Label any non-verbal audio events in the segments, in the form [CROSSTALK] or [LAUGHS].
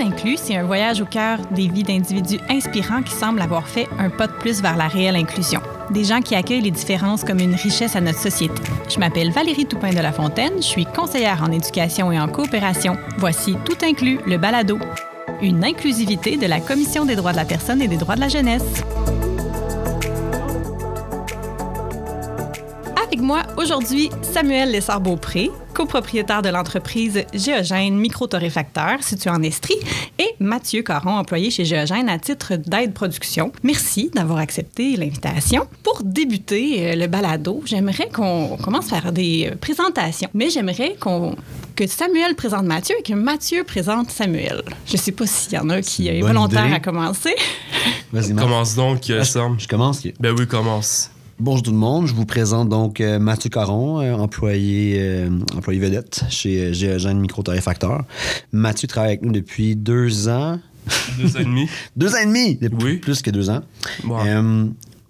inclus, c'est un voyage au cœur des vies d'individus inspirants qui semblent avoir fait un pas de plus vers la réelle inclusion. Des gens qui accueillent les différences comme une richesse à notre société. Je m'appelle Valérie Toupin de la Fontaine, je suis conseillère en éducation et en coopération. Voici Tout inclus, le balado. Une inclusivité de la Commission des droits de la personne et des droits de la jeunesse. Avec moi aujourd'hui, Samuel Lessard-Beaupré, copropriétaire de l'entreprise Géogène Micro-Torréfacteur située en Estrie, et Mathieu Caron, employé chez Géogène à titre d'aide production. Merci d'avoir accepté l'invitation. Pour débuter euh, le balado, j'aimerais qu'on commence à faire des euh, présentations, mais j'aimerais qu'on que Samuel présente Mathieu et que Mathieu présente Samuel. Je ne sais pas s'il y en a qui est volontaire à commencer. Vas-y, Commence donc, euh, Sam. Je commence. Ben oui, commence. Bonjour tout le monde, je vous présente donc euh, Mathieu Caron, euh, employé, euh, employé vedette chez Géogène Micro Torréfacteur. Mathieu travaille avec nous depuis deux ans. Deux ans et demi. [LAUGHS] deux ans et demi, oui. plus que deux ans.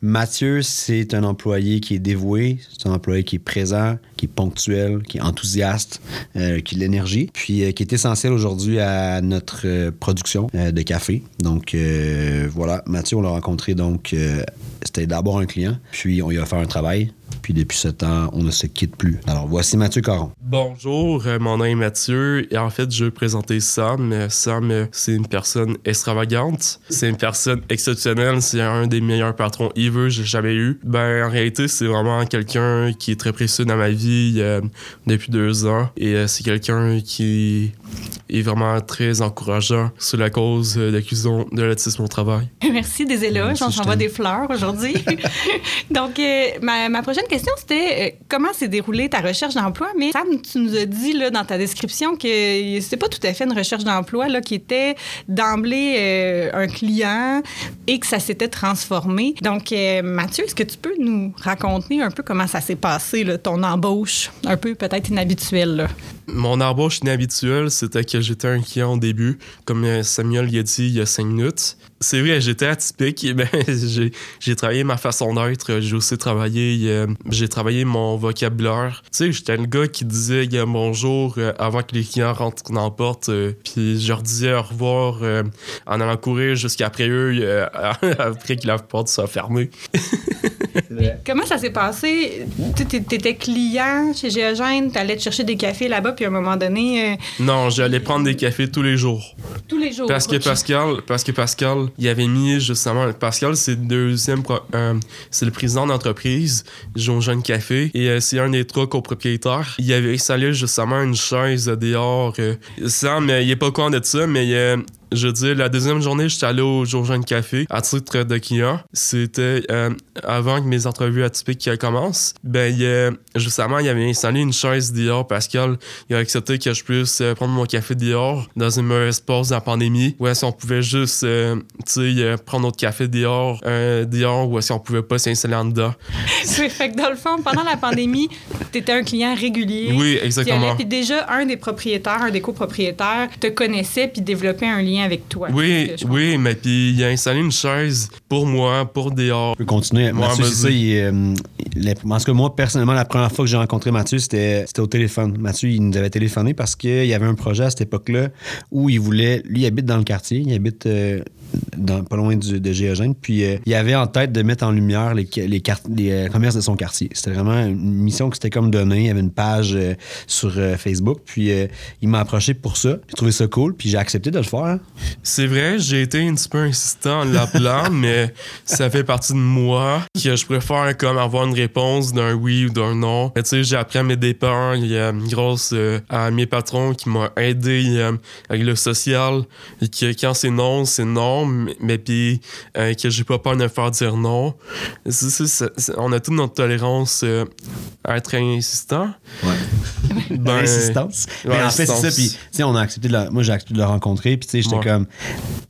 Mathieu, c'est un employé qui est dévoué, c'est un employé qui est présent, qui est ponctuel, qui est enthousiaste, qui a de l'énergie, puis qui est essentiel aujourd'hui à notre production de café. Donc voilà, Mathieu, on l'a rencontré donc c'était d'abord un client, puis on y a fait un travail. Puis depuis ce temps, on ne se quitte plus. Alors voici Mathieu Caron. Bonjour, euh, mon nom est Mathieu et en fait, je vais présenter Sam. Euh, Sam, euh, c'est une personne extravagante. C'est une personne exceptionnelle. C'est un des meilleurs patrons ever que j'ai jamais eu. Ben, en réalité, c'est vraiment quelqu'un qui est très précieux dans ma vie depuis deux ans. Et c'est quelqu'un qui est vraiment très encourageant sur la cause de l'accusation de l'autisme au travail. [LAUGHS] Merci des éloges. On s'envoie des fleurs aujourd'hui. [LAUGHS] Donc, ma, ma prochaine question, c'était euh, comment s'est déroulée ta recherche d'emploi? Mais Sam, tu nous as dit là, dans ta description que c'était pas tout à fait une recherche d'emploi là, qui était d'emblée euh, un client et que ça s'était transformé. Donc, euh, Mathieu, est-ce que tu peux nous raconter un peu comment ça s'est passé, là, ton embauche, un peu peut-être inhabituelle? Mon embauche inhabituelle, c'était que j'étais un client au début, comme Samuel l'a dit il y a cinq minutes. C'est vrai, j'étais atypique. [LAUGHS] Et ben, j'ai travaillé ma façon d'être. J'ai aussi travaillé, euh, j'ai travaillé mon vocabulaire. Tu sais, j'étais le gars qui disait bonjour euh, avant que les clients rentrent dans la porte. Euh, puis je leur disais au revoir en allant courir jusqu'après eux, [LAUGHS] après que la porte soit fermée. [LAUGHS] Comment ça s'est passé? Tu étais client chez Géogène, tu allais te chercher des cafés là-bas, puis à un moment donné. Non, j'allais prendre des cafés tous les jours. Tous les jours. Parce que Pascal, parce que Pascal, il avait mis justement. Pascal, c'est le deuxième. Euh, c'est le président d'entreprise, Jean Café. Et euh, c'est un des trois copropriétaires. Il avait installé justement une chaise dehors. Euh, Sam, il est pas con de ça, mais je veux dire, la deuxième journée, j'étais allé au Jour Jeune Café à titre de client. C'était euh, avant que mes entrevues atypiques commencent. Ben, il, justement, il avait installé une chaise dehors. Pascal, il a accepté que je puisse euh, prendre mon café dehors dans une mauvaise pause de la pandémie. Ou est-ce qu'on pouvait juste, euh, tu sais, prendre notre café dehors, dehors, ou est-ce qu'on pouvait pas s'installer en dedans. [LAUGHS] oui, fait que dans le fond, pendant la pandémie, tu étais un client régulier. Oui, exactement. Puis déjà, un des propriétaires, un des copropriétaires te connaissait puis développait un lien avec toi. Oui, oui, mais puis il a installé une chaise pour moi, pour dehors. Je peux continuer. Mathieu, c'est ça. Il, euh, parce que moi, personnellement, la première fois que j'ai rencontré Mathieu, c'était au téléphone. Mathieu, il nous avait téléphoné parce qu'il y avait un projet à cette époque-là où il voulait. Lui, il habite dans le quartier. Il habite euh, pas loin de Géogène. Puis euh, il avait en tête de mettre en lumière les, les, les commerces de son quartier. C'était vraiment une mission que c'était comme donnée. Il y avait une page sur Facebook. Puis il m'a approché pour ça. J'ai trouvé ça cool. Puis j'ai accepté de le faire. C'est vrai, j'ai été un petit peu insistant en l'appelant, [LAUGHS] mais ça fait partie de moi que je préfère comme avoir une réponse d'un oui ou d'un non. Tu sais, j'ai appris à mes dépens, il y a grâce euh, à mes patrons qui m'ont aidé euh, avec le social, et que quand c'est non, c'est non, mais, puis euh, que j'ai pas peur de me faire dire non. on a toute notre tolérance à être insistant. Ouais. Ben, Insistance. mais en fait, c'est ça. Puis, on a accepté de moi, j'ai accepté de le rencontrer. Puis, tu sais, j'étais comme,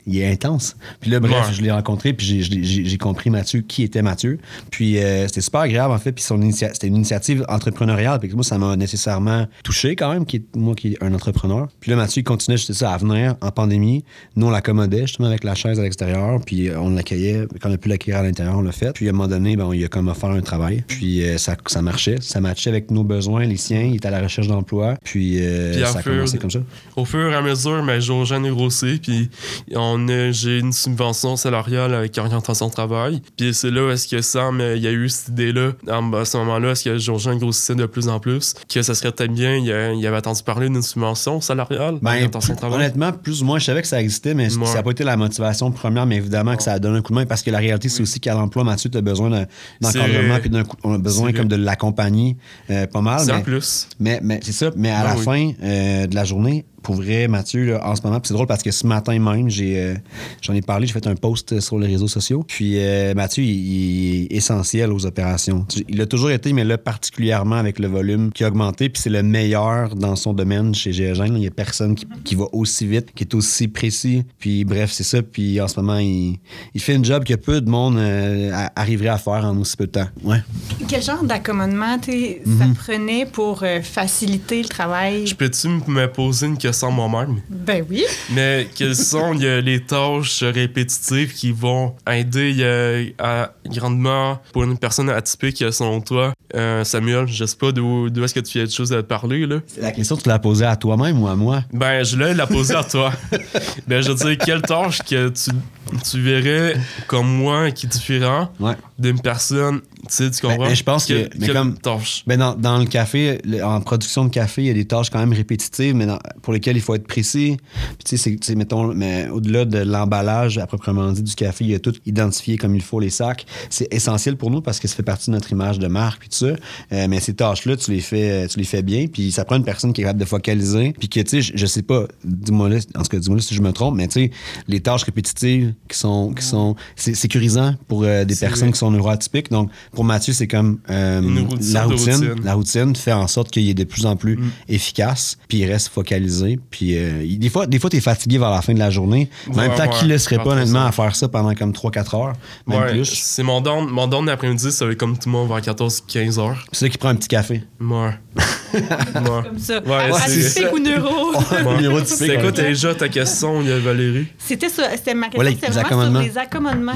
il est intense. Puis là, bref, je l'ai rencontré, puis j'ai compris Mathieu, qui était Mathieu. Puis euh, c'était super agréable, en fait. Puis c'était une initiative entrepreneuriale. Puis moi, ça m'a nécessairement touché quand même, qui moi qui est un entrepreneur. Puis là, Mathieu, il continuait, sais ça, à venir en pandémie. Nous, on l'accommodait justement avec la chaise à l'extérieur. Puis euh, on l'accueillait. Quand on a pu l'accueillir à l'intérieur, on l'a fait. Puis à un moment donné, ben, il a comme offert un travail. Puis euh, ça, ça marchait. Ça matchait avec nos besoins, les siens. Il était à la recherche d'emploi. Puis, ça a commencé comme ça. Au fur et à mesure, mais Josiane est grossi, puis on j'ai une subvention salariale avec orientation travail. Puis c'est là où est-ce que Sam, il y a eu cette idée-là, à ce moment-là, est-ce que Josiane grossissait de plus en plus, que ça serait peut-être bien, il, avait entendu parler d'une subvention salariale. Ben, honnêtement, plus ou moins, je savais que ça existait, mais ça n'a pas été la motivation première, mais évidemment que ça a donné un coup de main parce que la réalité, c'est aussi qu'à l'emploi, Mathieu, tu as besoin d'encadrement, puis on a besoin comme de l'accompagner euh, pas mal. C'est en plus. Mais, mais c'est ça, mais à ben la fin euh, de la journée, pour vrai, Mathieu, en ce moment, c'est drôle parce que ce matin même, j'ai, euh, j'en ai parlé, j'ai fait un post sur les réseaux sociaux. Puis euh, Mathieu, il, est essentiel aux opérations. Il a toujours été, mais là, particulièrement avec le volume qui a augmenté. Puis c'est le meilleur dans son domaine chez Géogène. Il n'y a personne qui, va aussi vite, qui est aussi précis. Puis bref, c'est ça. Puis en ce moment, il, fait une job que peu de monde euh, arriverait à faire en aussi peu de temps. Ouais. Quel genre d'accommodement ça mhm. prenait pour faciliter le travail? Je peux-tu me poser une question? Moi-même. Ben oui. Mais quelles sont les tâches répétitives qui vont aider à, grandement pour une personne atypique selon toi? Euh, Samuel, je sais pas d'où est-ce que tu as des choses à parler. Là? La question, tu l'as posée à toi-même ou à moi? Ben, je l'ai la posée à toi. [LAUGHS] ben, je veux dire, quelle tâche que tu, tu verrais comme moi qui est différent d'une personne tu sais, comprends? Ben, je pense que. mais comme, ben dans, dans, le café, en production de café, il y a des tâches quand même répétitives, mais pour lesquelles il faut être précis. Puis, tu sais, mettons, mais au-delà de l'emballage, à proprement dit, du café, il y a tout identifié comme il faut, les sacs. C'est essentiel pour nous parce que ça fait partie de notre image de marque, puis tout ça. Euh, mais ces tâches-là, tu les fais tu les fais bien, puis ça prend une personne qui est capable de focaliser. Puis que, tu sais, je, sais pas, dis-moi là, en tout cas, dis-moi si je me trompe, mais tu sais, les tâches répétitives qui sont. Qui sont c'est sécurisant pour euh, des personnes qui sont neuroatypiques. Donc, pour Mathieu, c'est comme euh, la, routine, la routine fait en sorte qu'il est de plus en plus mm. efficace, puis il reste focalisé. Puis euh, des fois, des fois tu es fatigué vers la fin de la journée. En même temps, qui ne laisserait pas honnêtement à faire ça pendant comme 3-4 heures, même plus? C'est mon don, mon don d'après-midi, ça va être comme tout le monde vers 14-15 heures. C'est ça qui prend un petit café. Ouais. [LAUGHS] Comme ça. Ouais, Atypique ou neuro? C'est quoi déjà ta question, Valérie? C'était ma question. C'était vraiment sur les accommodements.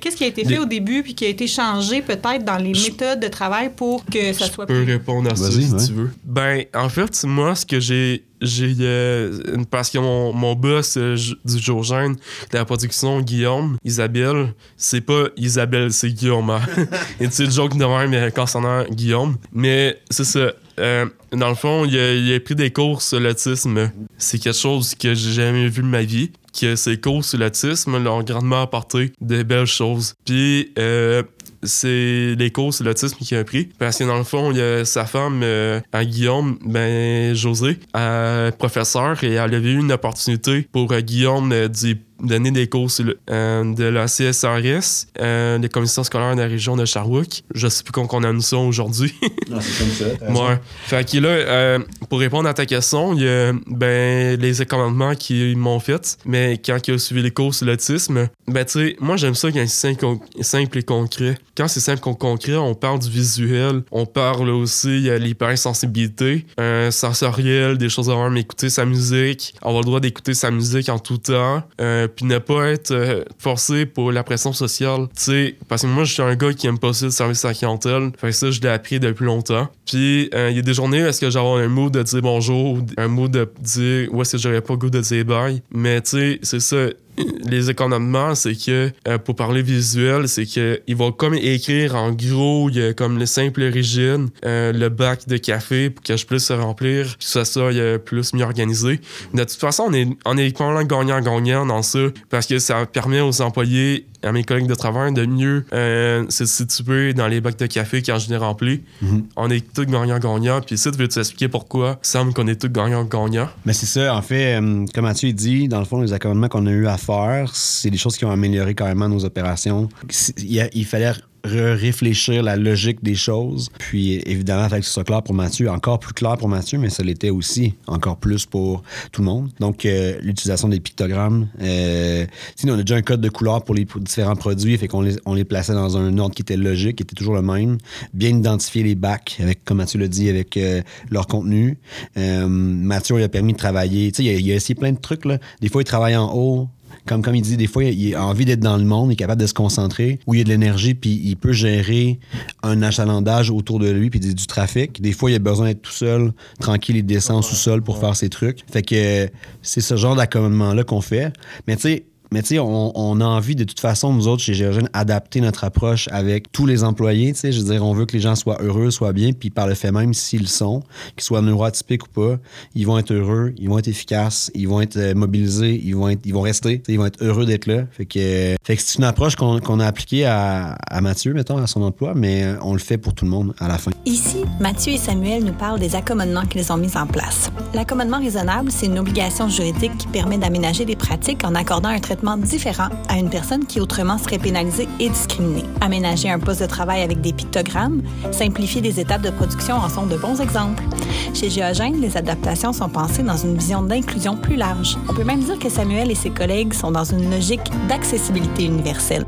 Qu'est-ce qui, a été fait au début puis qui a été changé peut-être dans les méthodes de travail pour que ça soit plus... Je peux répondre à ça si tu veux. Ben, en fait, moi, ce que j'ai j'ai euh, parce que mon, mon boss euh, du jour de la production Guillaume Isabelle c'est pas Isabelle c'est Guillaume hein. [LAUGHS] et tu sais le joke de même concernant Guillaume mais c'est ça euh, dans le fond, il a, pris des cours sur l'autisme. C'est quelque chose que j'ai jamais vu de ma vie. Que ces cours sur l'autisme l'ont grandement apporté de belles choses. Puis, euh, c'est les cours sur l'autisme qu'il a pris. Parce que dans le fond, il y a sa femme, euh, à Guillaume, ben, José, professeur, et elle avait eu une opportunité pour Guillaume d'y donner des cours euh, de la CSRS, euh, des commissions scolaires de la région de Sherbrooke. Je sais plus qu'on on a ça aujourd'hui. non, [LAUGHS] c'est comme ça. Ouais. Fait que là, euh, pour répondre à ta question, il y a ben, les commandements qui m'ont fait, mais quand il a suivi les cours sur l'autisme, ben tu sais, moi j'aime ça quand c'est simple, et concret. Quand c'est simple et concret, on parle du visuel, on parle aussi de l'hypersensibilité, euh, sensoriel, des choses à voir, mais écouter sa musique, avoir le droit d'écouter sa musique en tout temps. Euh, puis ne pas être forcé pour la pression sociale. Tu sais, parce que moi, je suis un gars qui aime pas ça le service à la clientèle. Fait que ça, je l'ai appris depuis longtemps. Puis, euh, il y a des journées où est-ce que j'aurais un mot de dire bonjour, un mot de dire où est-ce que j'aurais pas goût de dire bye. Mais tu sais, c'est ça les économements, c'est que euh, pour parler visuel, c'est que ils vont comme écrire en gros, il y a comme le simple origine, euh, le bac de café pour que je puisse se remplir, que ça soit plus mieux organisé. De toute façon, on est on est gagnant-gagnant dans ça parce que ça permet aux employés à mes collègues de travail de mieux euh, se situer dans les bacs de café quand je les remplis. Mhm. On est tous gagnants-gagnants. Puis ça, tu veux t'expliquer pourquoi? Il semble qu'on est tous gagnants-gagnants? Mais c'est ça. En fait, euh, comme Mathieu dit, dans le fond, les accommodements qu'on a eu à c'est des choses qui ont amélioré carrément nos opérations. Il, il fallait réfléchir la logique des choses. Puis évidemment, avec que ce soit clair pour Mathieu, encore plus clair pour Mathieu, mais ça l'était aussi encore plus pour tout le monde. Donc euh, l'utilisation des pictogrammes. Euh, sinon, on a déjà un code de couleur pour les différents produits, fait qu'on les, on les plaçait dans un ordre qui était logique, qui était toujours le même. Bien identifier les bacs, avec, comme Mathieu l'a dit, avec euh, leur contenu. Mathieu il a permis de travailler. Tu sais, il, a essayé plein de trucs. Là. Des fois, il travaille en haut, Comme, comme il dit, des fois, il a envie d'être dans le monde, il est capable de se concentrer, où il y a de l'énergie, puis il peut gérer un achalandage autour de lui, puis du trafic. Des fois, il a besoin d'être tout seul, tranquille, il descend sous-sol pour faire ses trucs. Fait que c'est ce genre d'accommodement-là qu'on fait. Mais tu sais, mais tu sais, on, a envie de toute façon, nous autres, chez Géogène, adapter notre approche avec tous les employés. Tu sais, je veux dire, on veut que les gens soient heureux, soient bien, puis par le fait même, s'ils sont, qu'ils soient neuroatypiques ou pas, ils vont être heureux, ils vont être efficaces, ils vont être euh, mobilisés, ils vont, être, ils vont rester, ils vont être heureux d'être là. Fait que, c'est une approche qu'on a appliquée à, à, Mathieu, mettons, à son emploi, mais euh, on le fait pour tout le monde à la fin. Ici, Mathieu et Samuel nous parlent des accommodements qu'ils ont mis en place. L'accommodement raisonnable, c'est une obligation juridique qui permet d'aménager des pratiques en accordant un traitement différent à une personne qui autrement serait pénalisée et discriminée. Aménager un poste de travail avec des pictogrammes, simplifier des étapes de production en sont de bons exemples. Chez Géogène, les adaptations sont pensées dans une vision d'inclusion plus large. On peut même dire que Samuel et ses collègues sont dans une logique d'accessibilité universelle.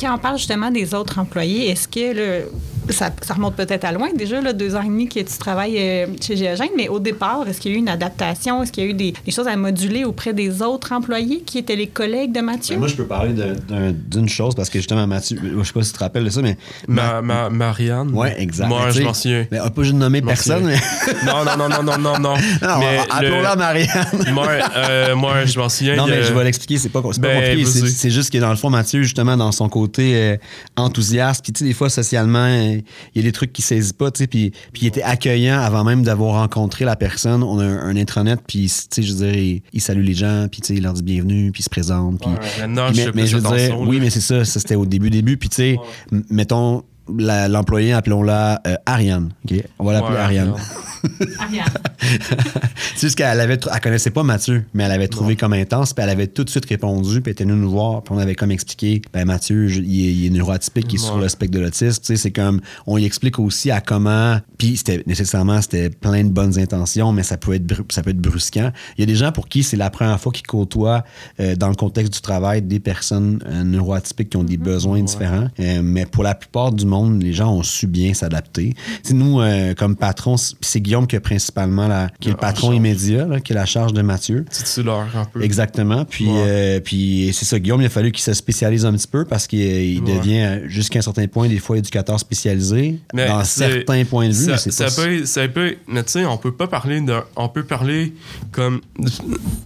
Quand on parle justement des autres employés, est-ce que le, ça, remonte peut-être à loin déjà, là, deux ans et demi que tu travailles euh, chez Géogène, mais au départ, est-ce qu'il y a eu une adaptation? Est-ce qu'il y a eu des, choses à moduler auprès des autres employés qui étaient les collègues de Mathieu? Ben, moi, je peux parler d'une chose parce que justement, Mathieu, je sais pas si tu te rappelles de ça, mais. Ma, ma, Marianne. Oui, exact. Moi, je m'en souviens. Mais pas juste nommer personne, mais. non, non, non, non, non, non, non. [LAUGHS] mais Appelons-la Marianne. [LAUGHS] moi, euh, moi, je m'en souviens. Non, mais je vais l'expliquer, c'est pas, pas ben, compliqué. C'est juste que dans le fond, Mathieu, justement, dans son côté euh, enthousiaste, puis tu sais, des fois, socialement, il y a des trucs qui saisit pas, tu sais, puis, puis il était accueillant avant même d'avoir rencontré la personne. On a un, intranet, puis, tu sais, je veux dire, il, salue les gens, puis, tu sais, il leur dit bienvenue, puis il se présente. Puis, mais, je veux dire, oui, mais c'est ça, ça c'était au début, début, puis, tu sais, mettons, l'employé, appelons-la euh, Ariane. On va l'appeler Ariane. [LAUGHS] c'est juste qu'elle avait, elle connaissait pas Mathieu, mais elle avait trouvé comme intense, puis elle avait tout de suite répondu, puis elle était venue nous voir, puis on avait comme expliqué, ben Mathieu, il, est, neuroatypique, il est sur le spectre de l'autisme, tu sais, c'est comme, on y explique aussi à comment, puis c'était nécessairement, c'était plein de bonnes intentions, mais ça peut être, ça peut être brusquant. Il y a des gens pour qui c'est la première fois qu'ils côtoient, euh, dans le contexte du travail, des personnes euh, neuroatypiques qui ont des mm-hmm. besoins différents, euh, mais pour la plupart du monde, les gens ont su bien s'adapter. Nous, comme patron, c'est Guillaume qui est principalement la, qui est le patron immédiat, qui est la charge de Mathieu. Titulaire un peu. Exactement. Puis, euh, puis c'est ça, Guillaume, il a fallu qu'il se spécialise un petit peu parce qu'il devient, jusqu'à un certain point, des fois éducateur spécialisé mais dans certains points de vue. Ça, ça, peut, ça peut, mais tu sais, on peut pas parler on peut parler comme, tu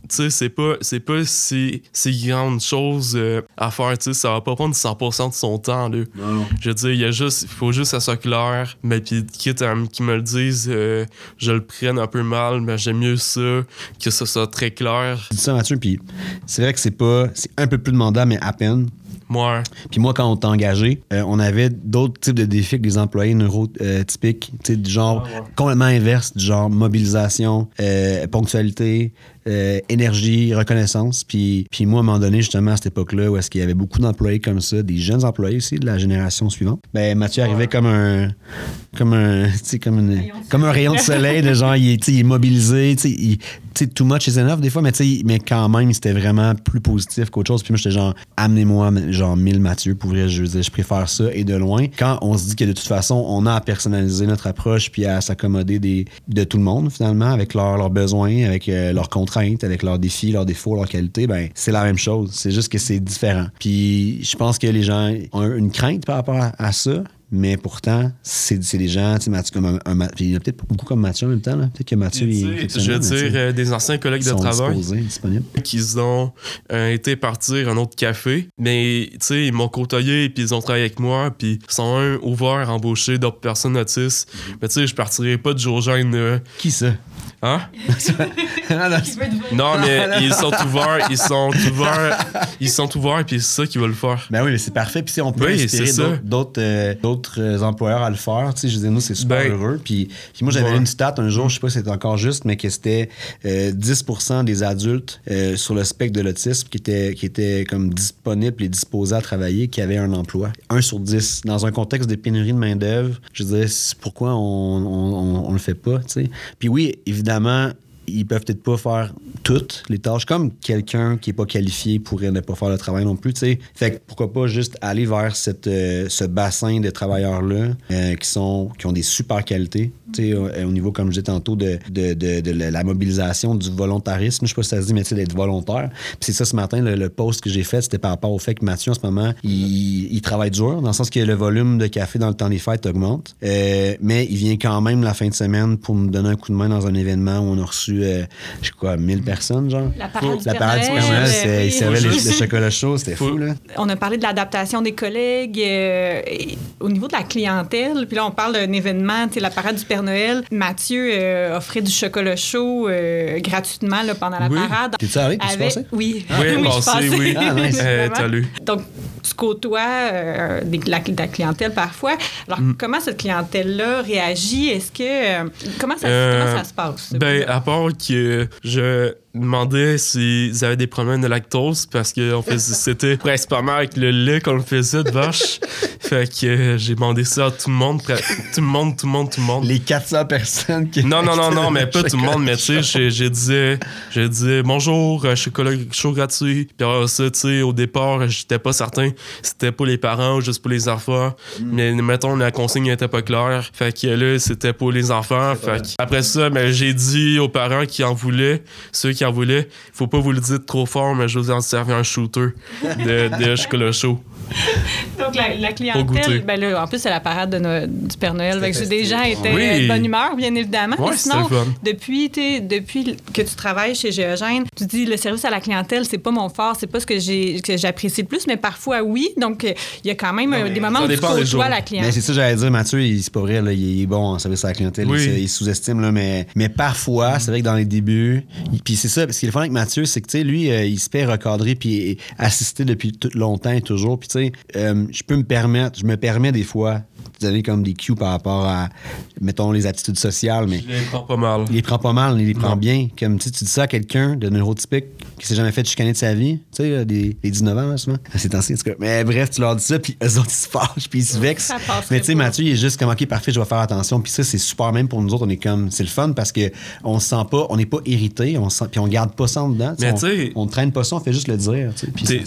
sais, c'est pas, c'est pas si, si grande chose euh, à faire, tu sais, ça va pas prendre 100% de son temps, là. Non. Je veux dire, il y a juste, il faut juste que ça soit clair, mais puis quitte à qu'ils me le disent, euh, je le prenne un peu mal, mais j'aime mieux ça, que ça soit très clair. Dis ça, Mathieu, puis c'est vrai que c'est pas. C'est un peu plus demandant, mais à peine. moi Puis moi, quand on t'a engagé, euh, on avait d'autres types de défis que des employés neurotypiques, tu sais, du genre ah, complètement inverse, du genre mobilisation, euh, ponctualité, euh, énergie, reconnaissance. Puis, puis moi, à un moment donné, justement, à cette époque-là, où est-ce qu'il y avait beaucoup d'employés comme ça, des jeunes employés aussi de la génération suivante, ben Mathieu arrivait comme un comme un [LAUGHS] comme, une, comme un rayon de soleil de genre il est, il est mobilisé, tu sais, too much is enough des fois, mais, mais quand même, c'était vraiment plus positif qu'autre chose. Puis moi, j'étais genre, amenez-moi genre 1000 Mathieu, pour vrai, je, je préfère ça et de loin. Quand on se dit que de toute façon, on a à personnaliser notre approche puis à s'accommoder des, de tout le monde, finalement, avec leurs besoins, avec euh, leurs contraintes avec leurs défis, leurs défauts, leurs qualités, ben c'est la même chose. C'est juste que c'est différent. Puis je pense que les gens ont une crainte par rapport à ça, mais pourtant, c'est des gens, tu sais, Mathieu, comme un, il y en a peut-être beaucoup comme Mathieu en même temps, là. Peut-être que Mathieu, il, Je veux dire, euh, des anciens collègues de travail. Qui ont euh, été partir un autre café, mais, tu sais, ils m'ont côtoyé, puis ils ont travaillé avec moi, puis ils sont un ouvert à embaucher d'autres personnes autistes. Mm-hmm. Mais, tu sais, je partirais pas de jour euh, Qui ça? Hein? non, mais ils sont ouverts, ils sont ouverts, ils sont ouverts, puis c'est ça qu'ils veulent faire. Ben oui, mais c'est parfait. Puis on peut inspirer d'autres d'autres employeurs à le faire. Tu sais, je disais, nous, c'est super ben, heureux. Puis, moi, j'avais une stat un jour, je sais pas si c'est encore juste, mais que c'était 10 euh, des adultes euh, sur le spectre de l'autisme qui étaient, qui étaient comme disponibles et disposés à travailler, qui avaient un emploi. 1 sur 10. Dans un contexte de pénurie de main-d'œuvre, je disais, pourquoi on, on, le fait pas, tu sais. Puis oui, évidemment, ils peuvent peut-être pas faire toutes les tâches, comme quelqu'un qui est pas qualifié pourrait ne pas faire le travail non plus. Fait que pourquoi pas juste aller vers euh, ce bassin de travailleurs-là euh, qui, ont des super qualités, au, au niveau, comme je disais tantôt, de, de, de, de la mobilisation, du volontarisme. Je sais pas si ça se dit, mais tu sais, d'être volontaire. Puis c'est ça, ce matin, le, post que j'ai fait, c'était par rapport au fait que Mathieu, en ce moment, il, il, travaille dur, dans le sens que le volume de café dans le temps des fêtes augmente. Euh, mais il vient quand même la fin de semaine pour nous donner un coup de main dans un événement où on a reçu, euh, je sais quoi, 1000 personnes, genre. La parade du Père il servait le, chocolat chaud, c'était fou, là. On a parlé de l'adaptation des collègues euh, au niveau de la clientèle. Puis là, on parle d'un événement, tu sais, la parade du Père Noël. Mathieu offrait du chocolat chaud gratuitement là, pendant la parade. T'es-tu arrivé? Avec... Oui. Ah. Oui, [LAUGHS] oui, oui. Ah, [LAUGHS] nice. Donc, tu côtoies euh, la, clientèle parfois. Alors, mm. comment cette clientèle-là réagit? Est-ce que. Euh, comment, ça, comment ça se passe? Ben, à part que je demandais s'ils avaient des problèmes de lactose parce que on faisait, c'était principalement avec le lait qu'on faisait de vache. [LAUGHS] fait que euh, j'ai demandé ça à tout le monde, tout le monde, tout le monde, tout le monde. Les 400 personnes qui. Non, non, non, non, mais pas tout le monde, mais tu sais, j'ai dit, j'ai dit bonjour, euh, chocolat chaud gratuit. Puis alors ça, tu sais, au départ, j'étais pas certain si c'était pour les parents ou juste pour les enfants. Mm. Mais mettons, la consigne était pas claire. Fait que là, c'était pour les enfants. Fait après ça, ben, j'ai dit aux parents qui en voulaient, ceux qui en voulait. Faut pas vous le dire trop fort, mais je vous en servi un shooter de, de chocolat chaud. Donc, la, clientèle, ben là, en plus, c'est la parade de du Père Noël. Avec des gens étaient de bonne humeur, bien évidemment. Ouais, sinon, depuis, depuis que tu travailles chez Géogène, tu dis le service à la clientèle, c'est pas mon fort, c'est pas ce que j'apprécie le plus, mais parfois oui. Donc, il y a quand même des moments où tu côtoies la clientèle. c'est ça, j'allais dire, Mathieu, c'est pas vrai, là, il est bon en service à la clientèle, il, sous-estime, là, mais, mais parfois, c'est vrai que dans les débuts, puis c'est ça, parce qu'il est fun avec Mathieu, c'est que, tu sais, lui, euh, il se fait recadrer puis assister depuis tout longtemps et toujours. Puis, tu sais, euh, je peux me permettre, je me permets des fois vous avez comme des cues par rapport à, mettons, les attitudes sociales, mais... Je les prends pas mal. Il les prend pas mal, il les prend bien. Comme, tu dis ça à quelqu'un de neurotypique qui s'est jamais fait chicaner de sa vie, tu sais, des, 19 ans, justement. [LAUGHS] C'est ancien, en tout cas. Mais bref, tu leur dis ça, puis eux autres, ils se fâchent, puis ils se vexent. Mais tu sais, Mathieu, il est juste comme, OK, parfait, je vais faire attention. Puis ça, c'est super même pour nous autres. On est comme, c'est le fun parce que on se sent pas, on n'est pas irrité, on sent, puis on garde pas ça en dedans. Mais tu sais... On, traîne pas ça, on fait juste le dire.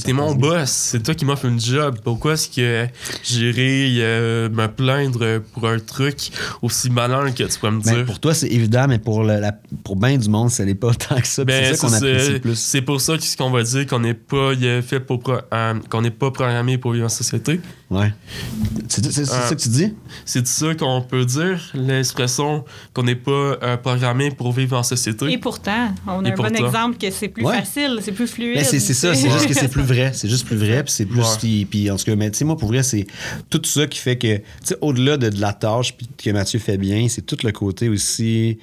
T'es mon boss, c'est toi qui m'offre une job. Pourquoi est-ce que j'irai euh, me plaindre pour un truc aussi malin que tu peux me ben, dire. pour toi, c'est évident, mais pour, le, la, pour bien du monde, ce n'est pas [LAUGHS] tant que ça. Ben, c'est ça qu'on apprécie plus. C'est pour ça qu'on va dire qu'on n'est pas fait pour euh, qu'on n'est pas programmé pour vivre en société. Ouais. C'est ça que tu dis? C'est ça qu'on peut dire, l'expression qu'on n'est pas euh, programmé pour vivre en société. Et pourtant, on a un bon exemple que c'est plus facile, c'est plus fluide. c'est ça, c'est juste que c'est plus vrai. C'est juste plus vrai, puis c'est plus. Puis, en tout cas, mais tu sais, moi, pour vrai, c'est tout ça qui fait que, au-delà de, la tâche que Mathieu fait bien, c'est tout le côté aussi,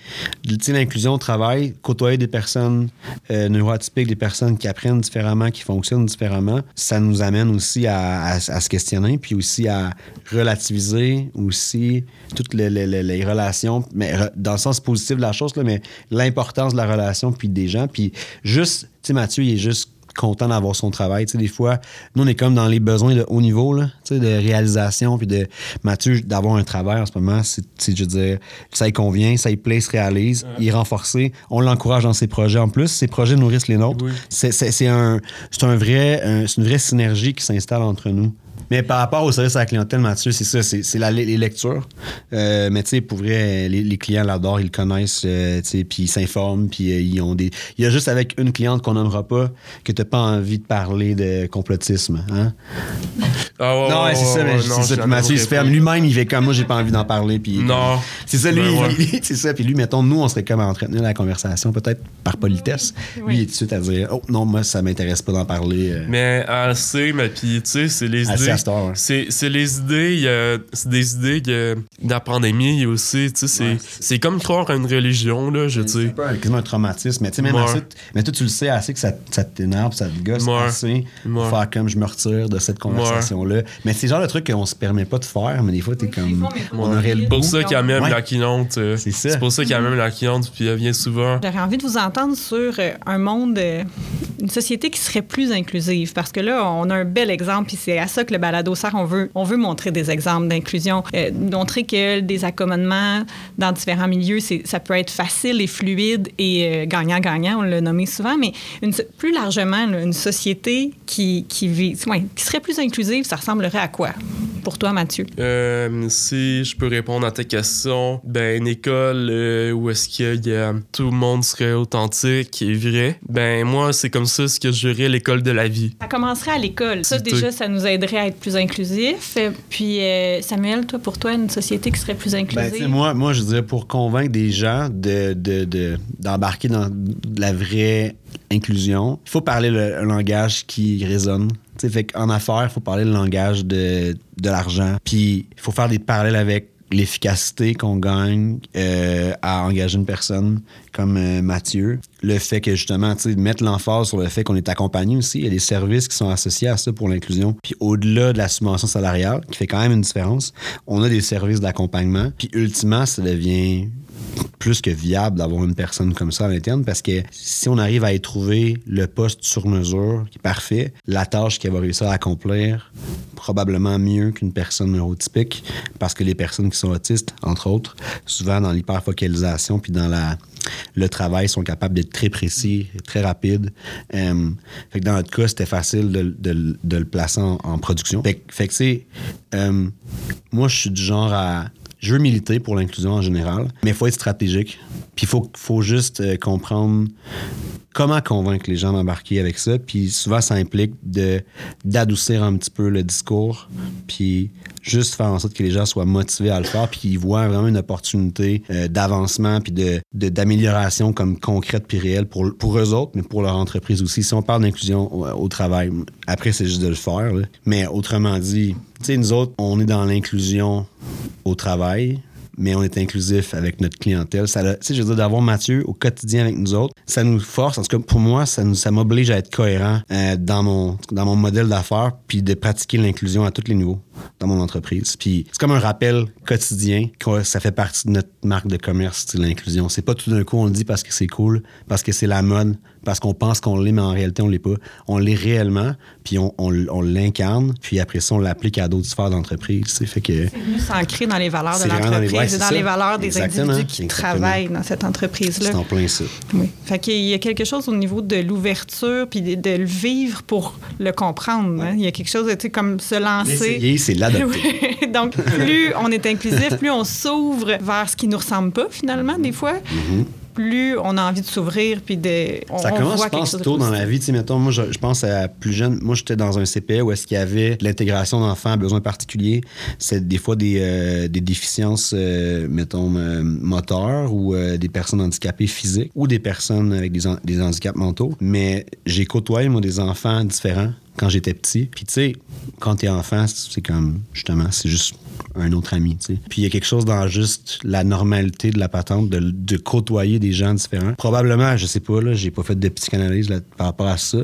l'inclusion au travail, côtoyer des personnes euh, neuroatypiques, des personnes qui apprennent différemment, qui fonctionnent différemment, ça nous amène aussi à se questionner puis aussi à relativiser aussi toutes les, les, relations, mais dans le sens positif de la chose, là, mais l'importance de la relation puis des gens. Puis juste, tu sais, Mathieu, il est juste content d'avoir son travail. Tu sais, des fois, nous, on est comme dans les besoins de haut niveau, là, tu sais, de réalisation, puis de Mathieu, d'avoir un travail en ce moment, c'est, je veux dire, ça y convient, ça y plaît, se réalise, il est renforcé, on l'encourage dans ses projets en plus, ses projets nourrissent les nôtres. C'est, c'est, un, c'est un vrai, c'est une vraie synergie qui s'installe entre nous. Mais par rapport au service à la clientèle, Mathieu, c'est ça, c'est les lectures. Euh, mais tu sais, pour vrai, les, clients l'adorent, ils le connaissent, euh, tu sais, puis ils s'informent, puis euh, ils ont des... Il y a juste avec une cliente qu'on n'aimera pas que tu n'as pas envie de parler de complotisme, hein? Ah ouais, non, c'est ça, c'est ça. Puis Mathieu, il se ferme. Lui-même, il fait comme moi, j'ai pas envie d'en parler. Puis, non. C'est ça, lui, ben [LAUGHS] c'est ça. Puis lui, mettons, nous, on serait comme à entretenir la conversation, peut-être par politesse. Lui, il est tout de suite à dire, oh non, moi, ça m'intéresse pas d'en parler. Mais assez, mais puis, tu sais, c'est les idées. C'est les idées, c'est des idées de la pandémie aussi, tu sais, c'est comme croire à une religion, là, je sais. C'est quasiment un traumatisme, mais tu sais, même assez, mais toi, tu le sais assez que ça, ça t'énerve, ça te gosse assez pour faire comme je me retire de cette conversation-là. Mais c'est genre le truc qu'on se permet pas de faire, mais des fois, t'es comme. On aurait le pour ça qu'il y a même la quinante. Euh, c'est pour ça qu'il y a même la quinante, puis elle vient souvent. J'aurais envie de vous entendre sur euh, un monde euh, une société qui serait plus inclusive? Parce que là, on a un bel exemple, puis c'est à ça que le balado sert. On veut, on veut montrer des exemples d'inclusion, euh, montrer que des accommodements dans différents milieux, ça peut être facile et fluide et gagnant-gagnant, on l'a nommé souvent, mais une, plus largement, une société qui, qui, vit, qui serait plus inclusive, ça ressemblerait à quoi pour toi, Mathieu? si je peux répondre à ta question, ben, une école où est-ce que y a, tout le monde serait authentique et vrai, ben, moi, c'est comme ça ce que je dirais l'école de la vie. Ça commencerait à l'école. Ça, déjà, ça nous aiderait à être plus inclusif. Puis, euh, Samuel, toi, pour toi, une société qui serait plus ben, inclusive? moi, moi, je dirais pour convaincre des gens de, d'embarquer de, dans la vraie inclusion, il faut parler le, langage qui résonne. fait en affaires, il faut parler le langage de, de l'argent. Puis il faut faire des parallèles avec l'efficacité qu'on gagne euh, à engager une personne comme euh, Mathieu. Le fait que justement, tu sais, mettre l'emphase sur le fait qu'on est accompagné aussi. Il y a des services qui sont associés à ça pour l'inclusion. Puis au-delà de la subvention salariale, qui fait quand même une différence, on a des services d'accompagnement. Puis ultimement, ça devient plus que viable d'avoir une personne comme ça à l'interne parce que si on arrive à y trouver le poste sur mesure qui est parfait, la tâche qu'elle va réussir à accomplir probablement mieux qu'une personne neurotypique parce que les personnes qui sont autistes, entre autres, souvent dans l'hyperfocalisation puis dans la le travail sont capables d'être très précis, très rapides. Euh, fait que dans notre cas, c'était facile de, le placer en, production. Fait, que. Euh, moi, je suis du genre à je veux militer pour l'inclusion en général, mais il faut être stratégique. Puis il faut, faut juste euh, comprendre comment convaincre les gens d'embarquer avec ça. Puis souvent, ça implique de, d'adoucir un petit peu le discours, puis juste faire en sorte que les gens soient motivés à le faire, puis qu'ils voient vraiment une opportunité euh, d'avancement, puis de, d'amélioration comme concrète puis réelle pour, pour eux autres, mais pour leur entreprise aussi. Si on parle d'inclusion au, travail, après, c'est juste de le faire. Mais autrement dit, tu sais, nous autres, on est dans l'inclusion au travail, mais on est inclusif avec notre clientèle. Ça, je veux dire, d'avoir Mathieu au quotidien avec nous autres, ça nous force. En tout cas, pour moi, ça, ça m'oblige à être cohérent euh, dans, mon, dans mon modèle d'affaires, puis de pratiquer l'inclusion à tous les niveaux dans mon entreprise. Puis c'est comme un rappel quotidien que ça fait partie de notre marque de commerce, l'inclusion. C'est pas tout d'un coup on le dit parce que c'est cool, parce que c'est la mode, parce qu'on pense qu'on l'est, mais en réalité, on l'est pas. On l'est réellement, puis on, on, l'incarne, puis après ça, on l'applique à d'autres sphères d'entreprise. Fait que... C'est venu s'ancrer dans les valeurs de l'entreprise et dans les valeurs des individus qui travaillent dans cette entreprise-là. C'est en plein ça. Oui. Fait qu'il y a quelque chose au niveau de l'ouverture, puis de, le vivre pour le comprendre. Hein. Il y a quelque chose de comme se lancer. C'est l'adopter. [LAUGHS] Donc, plus on est inclusif, plus on s'ouvre vers ce qui nous ressemble pas, finalement, des fois. Mm-hmm plus on a envie de s'ouvrir puis de. ça commence, je pense, tôt dans la vie. Tu mettons, moi, je, pense à plus jeune. Moi, j'étais dans un CPE où est-ce qu'il y avait l'intégration d'enfants à besoins particuliers. C'est des fois des, euh, des déficiences, euh, mettons, euh, moteurs ou des personnes handicapées physiques ou des personnes avec des, des handicaps mentaux. Mais j'ai côtoyé, moi, des enfants différents quand j'étais petit. Puis tu sais, quand t'es enfant, c'est comme, justement, c'est juste un autre ami, tu sais. Puis il y a quelque chose dans juste la normalité de la patente, de, côtoyer des gens différents. Probablement, je sais pas, là, j'ai pas fait de psychanalyse là, par rapport à ça,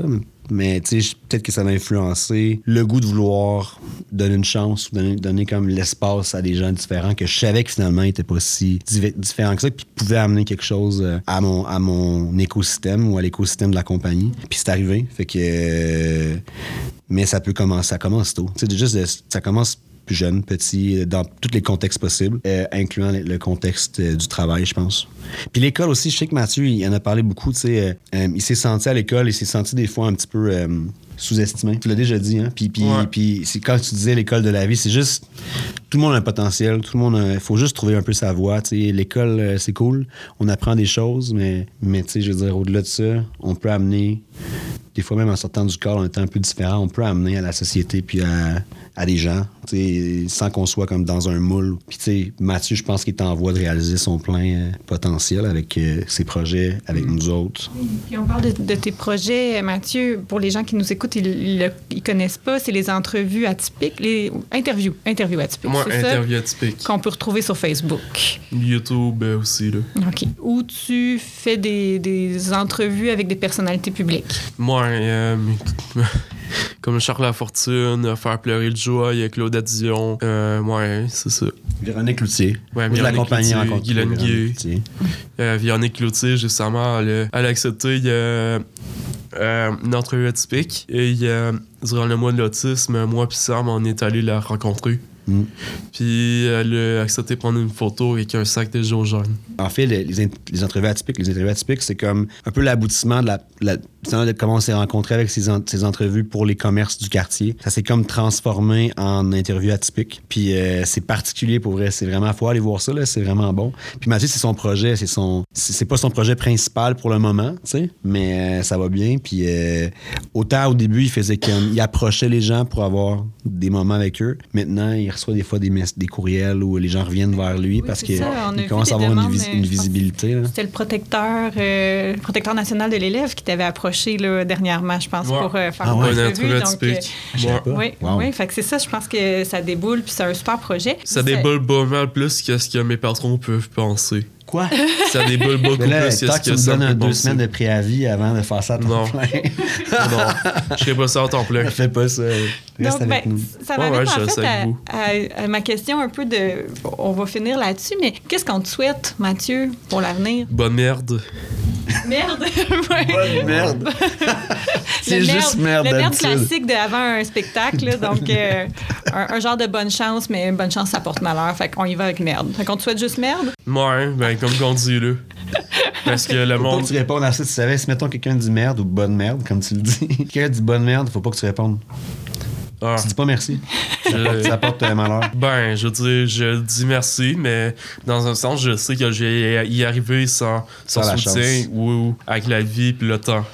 peut-être que ça a influencé le goût de vouloir donner une chance, donner, donner comme l'espace à des gens différents que je savais que finalement n'étaient pas si différents que ça, puis pouvaient amener quelque chose euh, à mon, à mon écosystème ou à l'écosystème de la compagnie. Puis c'est arrivé. Fait que. Euh, mais ça peut commencer, ça commence tôt. Juste, ça commence plus jeune, petit, dans tous les contextes possibles, euh, incluant le contexte euh, du travail, je pense. Puis l'école aussi, je sais que Mathieu, il en a parlé beaucoup, tu sais, euh, il s'est senti à l'école, il s'est senti des fois un petit peu sous-estimé. Tu l'as déjà dit, hein? Puis, puis, puis c'est quand tu disais l'école de la vie, c'est juste tout le monde a un potentiel, tout le monde il faut juste trouver un peu sa voie. L'école, c'est cool, on apprend des choses, mais, mais tu sais, je veux dire, au-delà de ça, on peut amener, des fois même en sortant du corps, en étant un peu différent, on peut amener à la société puis à, à des gens, sans qu'on soit comme dans un moule. Puis, tu sais, Mathieu, je pense qu'il est en voie de réaliser son plein euh, potentiel avec euh, ses projets, avec mm. nous autres. puis, on parle de, tes projets, Mathieu. Pour les gens qui nous écoutent, ils ne connaissent pas. C'est les entrevues atypiques, les interviews, interviews atypiques. Moi, interviews atypiques. Qu'on peut retrouver sur Facebook. YouTube euh, aussi, là. OK. Où tu fais des, des entrevues avec des personnalités publiques? Moi, [LAUGHS] [LAUGHS] comme Charles Lafortune, Faire pleurer le joie, il y a Claude Dion. Euh, ouais, c'est ça. Véronique Cloutier. Ouais, Véronique Cloutier, Guylaine Guy. Euh, Véronique Cloutier, justement, elle, elle a accepté. Euh, une entrevue atypique. Et durant le mois de l'autisme, moi puis Sam, on est allé la rencontrer. Mm. Puis elle a accepté de prendre une photo avec un sac de jaune. En fait, les, les, entrevues atypiques, les entrevues atypiques, c'est comme un peu l'aboutissement de la, de comment on s'est rencontré avec ces, ces, entrevues pour les commerces du quartier. Ça s'est comme transformé en interview atypique. Puis euh, c'est particulier pour vrai. C'est vraiment, faut aller voir ça. C'est vraiment bon. Puis Mathieu, c'est son projet. C'est son, c'est pas son projet principal pour le moment, tu sais, mais euh, ça va bien. Puis euh, autant au début, il faisait qu'il approchait les gens pour avoir des moments avec eux. Maintenant, il reçoit des fois des, des courriels où les gens reviennent vers lui parce qu'il commence à avoir une, visibilité. C'était le protecteur, euh, le protecteur national de l'élève qui t'avait approché là, dernièrement, je pense, pour euh, faire ah, une entrevue. Donc, euh, oui, oui, fait que c'est ça, je pense que ça déboule, puis c'est un super projet. Ça déboule pas mal plus que ce que mes patrons peuvent penser. Quoi? [LAUGHS] Ça déboule beaucoup plus que ce que tu me donnes un deux semaines de préavis avant de faire ça à temps non. plein. [LAUGHS] non, je ferai pas ça à temps plein. [LAUGHS] Fais pas ça. Reste avec ben, nous. Ça m'amène ouais, en fait à, à, ma question un peu de... On va finir là-dessus, mais qu'est-ce qu'on te souhaite, Mathieu, pour l'avenir? Bonne merde. Merde. [LAUGHS] Bonne merde. [LAUGHS] [LAUGHS] c'est juste merde. Le merde classique de avant un spectacle. donc, euh, un, genre de bonne chance, mais bonne chance, ça porte malheur. Fait qu'on y va avec merde. Fait qu'on te souhaite juste merde? Ouais, ben, comme on dit, là. Parce que le monde. Faut pas que tu répondes à ça. Tu savais, si mettons quelqu'un dit merde ou bonne merde, comme tu le dis, quelqu'un dit bonne merde, faut pas que tu répondes. Ah. Tu dis pas merci. Ça porte euh, malheur. Ben, je dis, je dis merci, mais dans un sens, je sais que j'ai y arrivé sans, sans soutien ou avec la vie et le temps.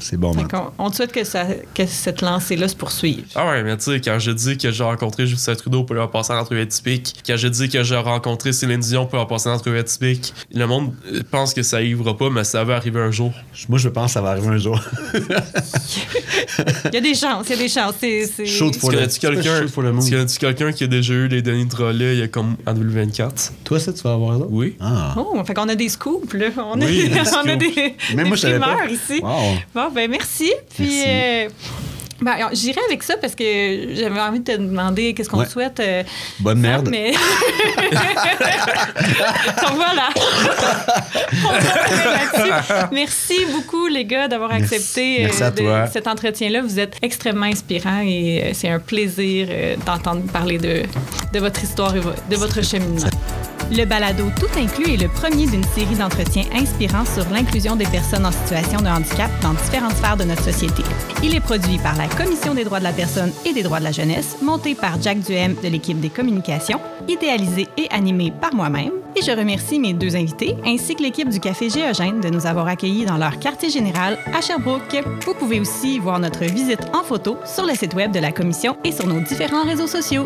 C'est bon, on, te souhaite que, ça, que cette lancée-là se poursuive. Ah ouais, mais tu sais, quand je dis que j'ai rencontré Justin Trudeau pour leur passer en entrevue typique, quand je dis que j'ai rencontré Céline Dion pour leur passer en entrevue typique, le monde pense que ça arrivera pas, mais ça va arriver un jour. Moi, je pense que ça va arriver un jour. [LAUGHS] il y a des chances, il y a des chances. C'est, c'est... Chaud de quelqu'un, quelqu'un qui a déjà eu les Denis Drolet il y a comme en 2024? Toi, ça, tu vas avoir ça? Oui. Ah. Oh, fait qu'on a des scoops, là. On, a, des, [LAUGHS] on a des, Même moi, je ici. Bon, ben merci. Puis, euh, ben, J'irai avec ça parce que j'avais envie de te demander qu'est-ce qu'on souhaite. Euh, Bonne merde. Mais... [LAUGHS] voilà. Merci beaucoup, les gars, d'avoir accepté euh, cet entretien-là. Vous êtes extrêmement inspirants et c'est un plaisir d'entendre parler de, de votre histoire et de votre cheminement. Le balado Tout inclus est le premier d'une série d'entretiens inspirants sur l'inclusion des personnes en situation de handicap dans différentes sphères de notre société. Il est produit par la Commission des droits de la personne et des droits de la jeunesse, monté par Jack Duhem de l'équipe des communications, idéalisé et animé par moi-même. Et je remercie mes deux invités ainsi que l'équipe du Café Géogène de nous avoir accueillis dans leur quartier général à Sherbrooke. Vous pouvez aussi voir notre visite en photo sur le site web de la Commission et sur nos différents réseaux sociaux.